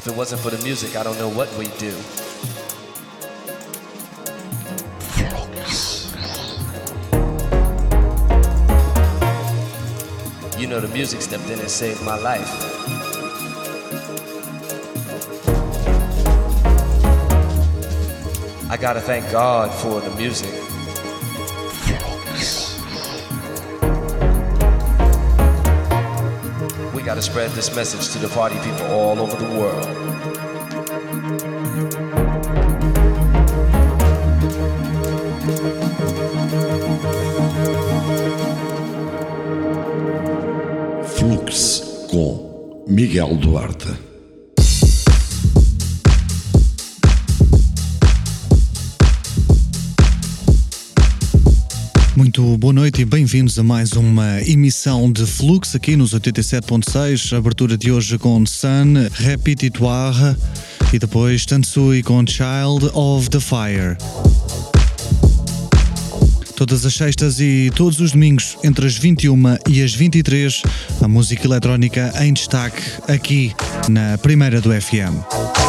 If it wasn't for the music, I don't know what we'd do. You know, the music stepped in and saved my life. I gotta thank God for the music. Gotta spread this message to the party people all over the world. Flux com Miguel Duarte. Bem-vindos a mais uma emissão de Flux aqui nos 87.6. Abertura de hoje com Sun, Repetitoire e depois Tansui com Child of the Fire. Todas as sextas e todos os domingos, entre as 21 e as 23, a música eletrónica em destaque aqui na primeira do FM.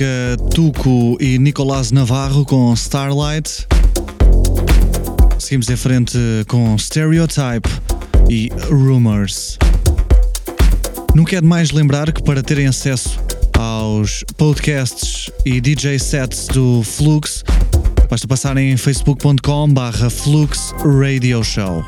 Trás fica Tuco e Nicolás Navarro com Starlight. Seguimos em frente com Stereotype e Rumors. Nunca é demais lembrar que para terem acesso aos podcasts e DJ sets do Flux, basta passarem em facebook.com barra Flux Radio Show.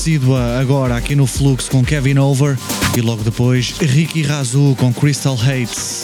Assídua agora aqui no Flux com Kevin Over e logo depois Ricky Razu com Crystal Hates.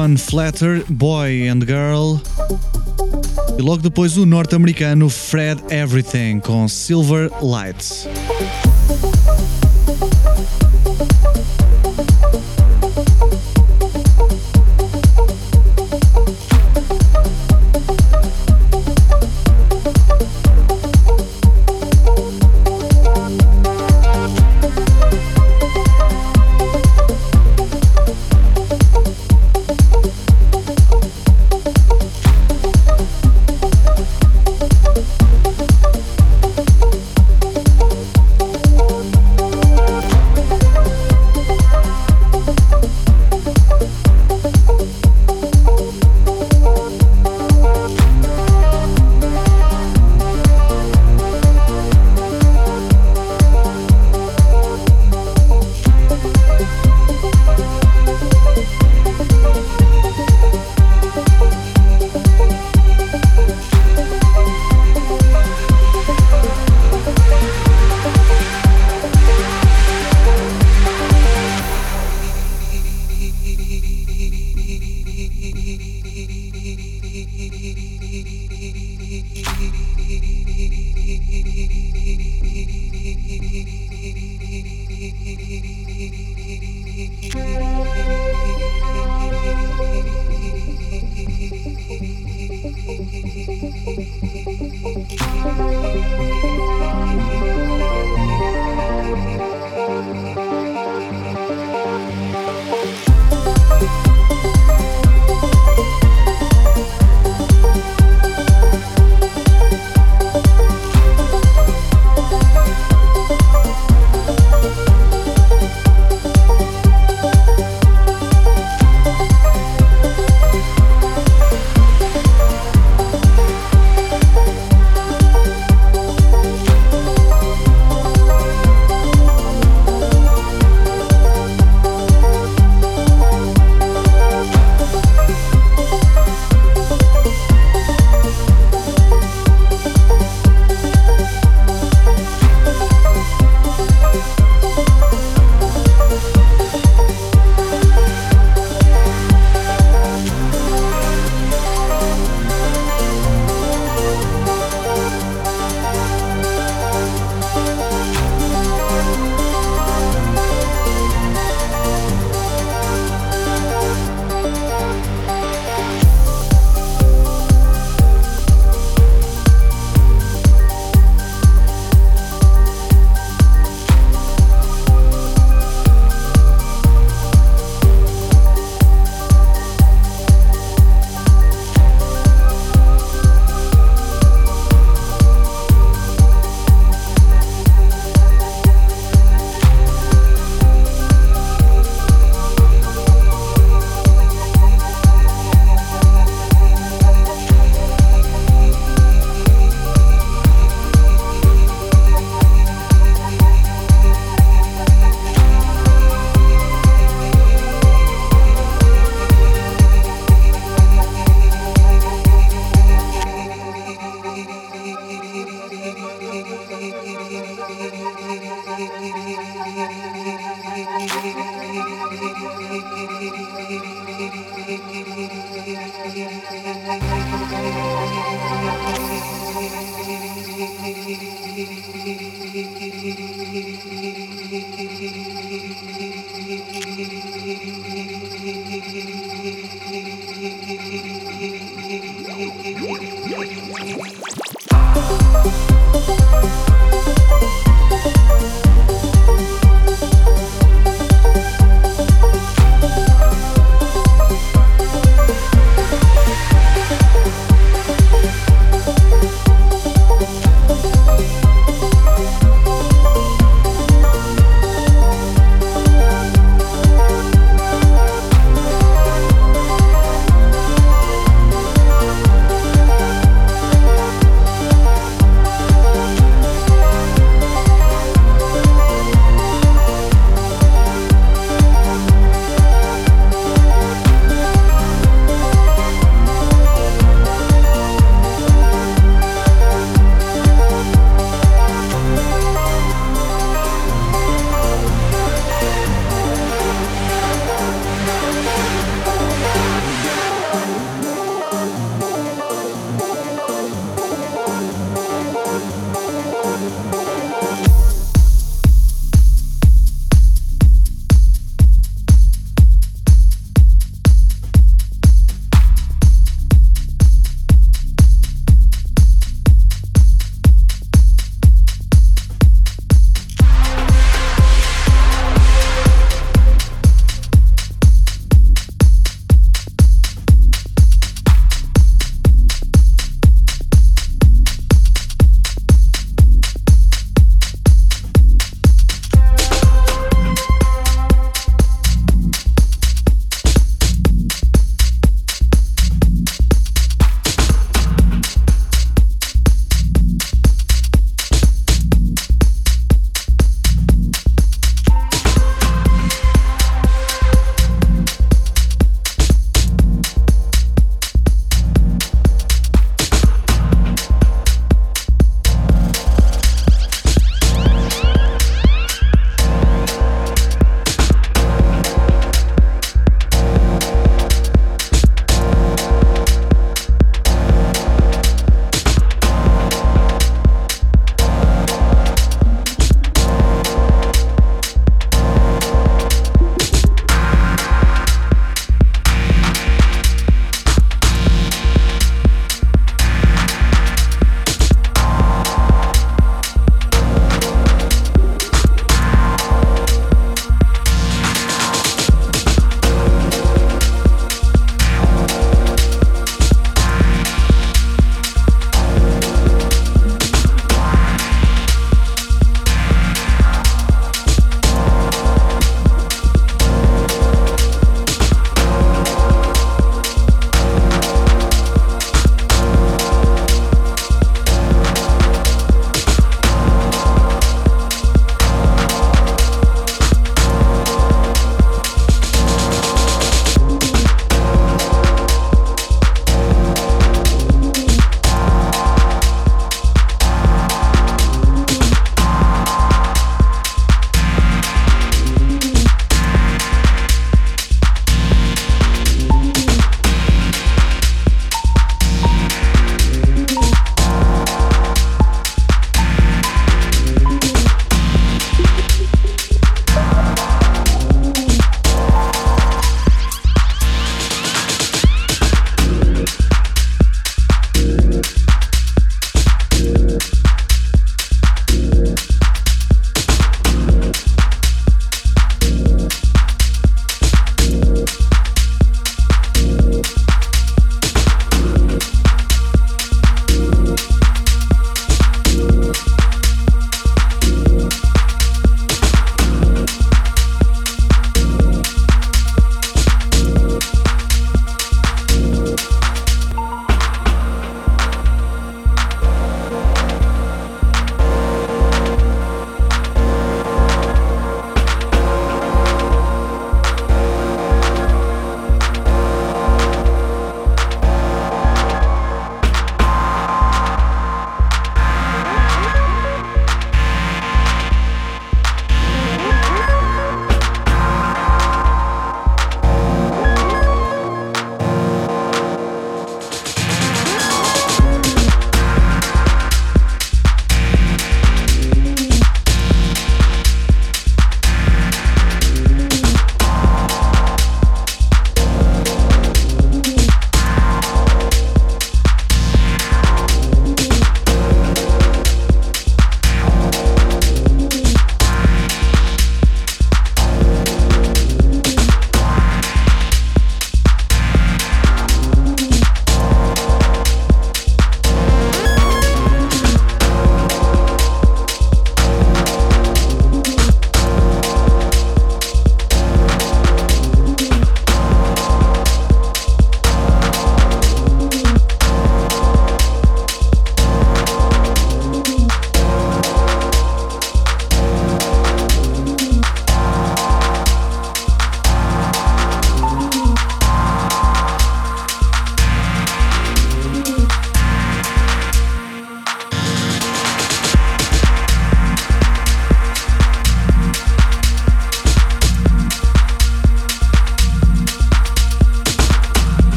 Run Flatter, Boy and Girl. E logo depois o norte-americano Fred Everything com Silver Lights.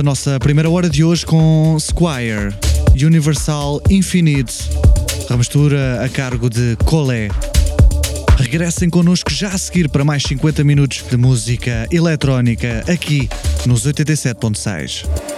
A nossa primeira hora de hoje com Squire, Universal Infinite, remistura a cargo de Colé. Regressem connosco já a seguir para mais 50 minutos de música eletrónica aqui nos 87.6.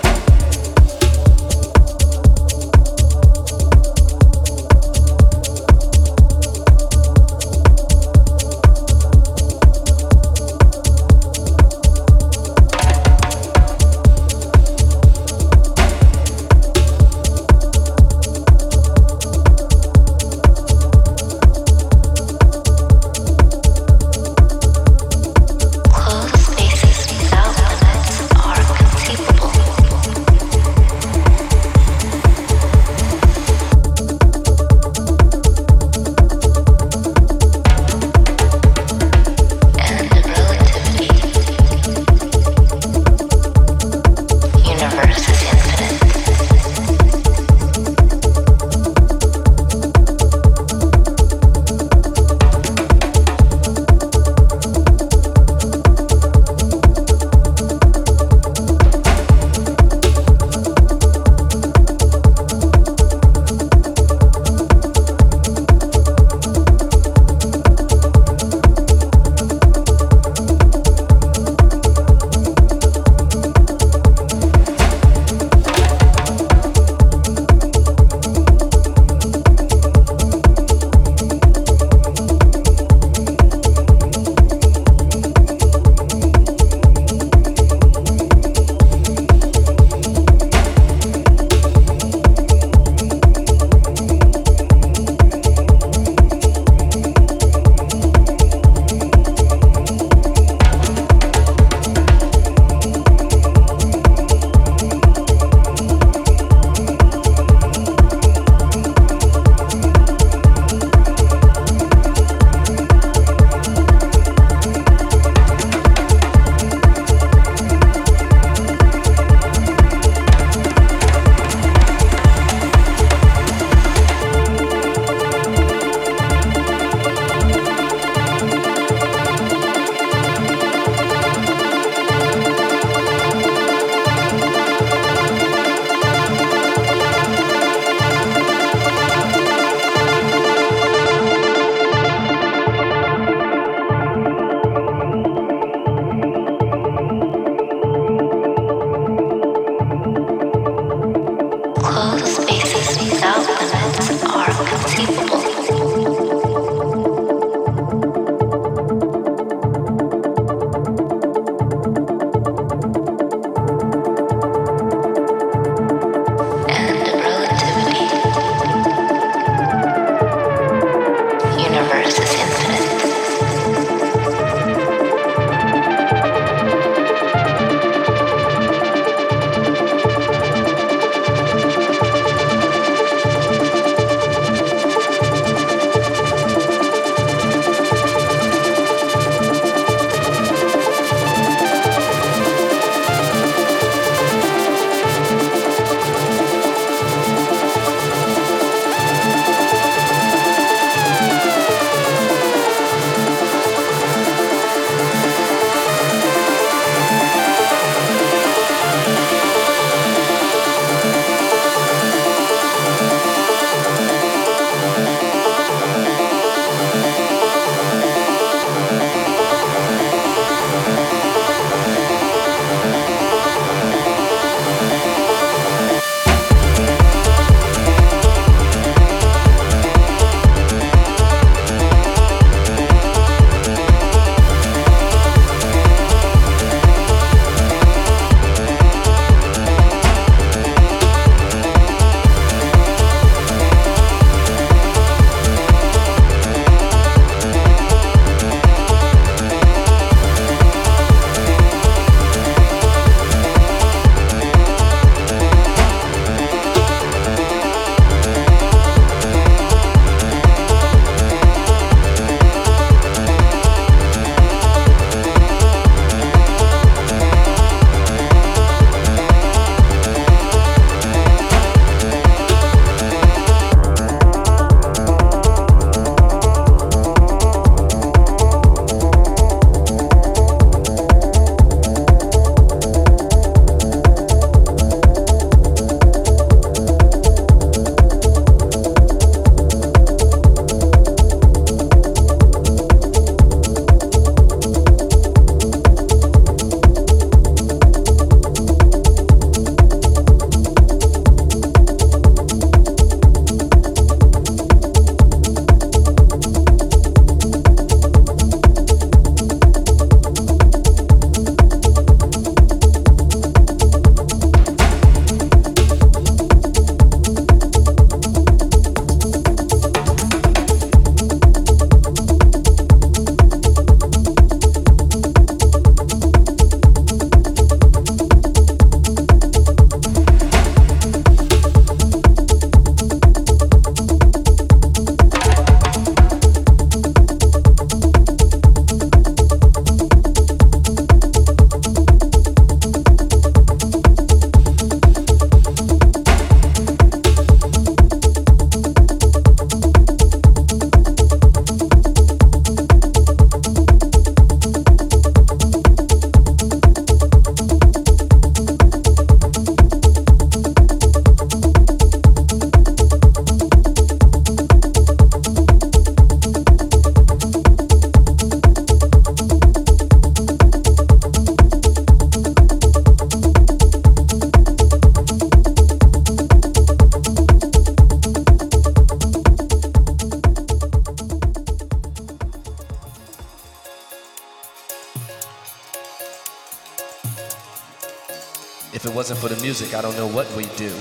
music, I don't know what we'd do.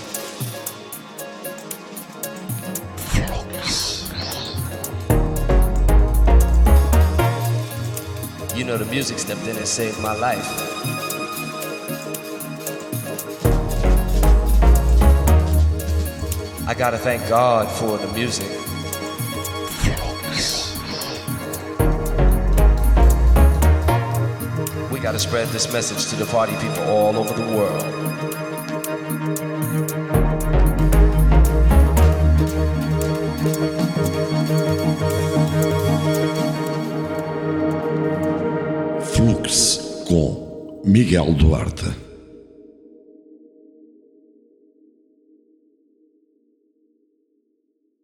You know, the music stepped in and saved my life. I gotta thank God for the music. We gotta spread this message to the party people all over the world. Miguel Duarte.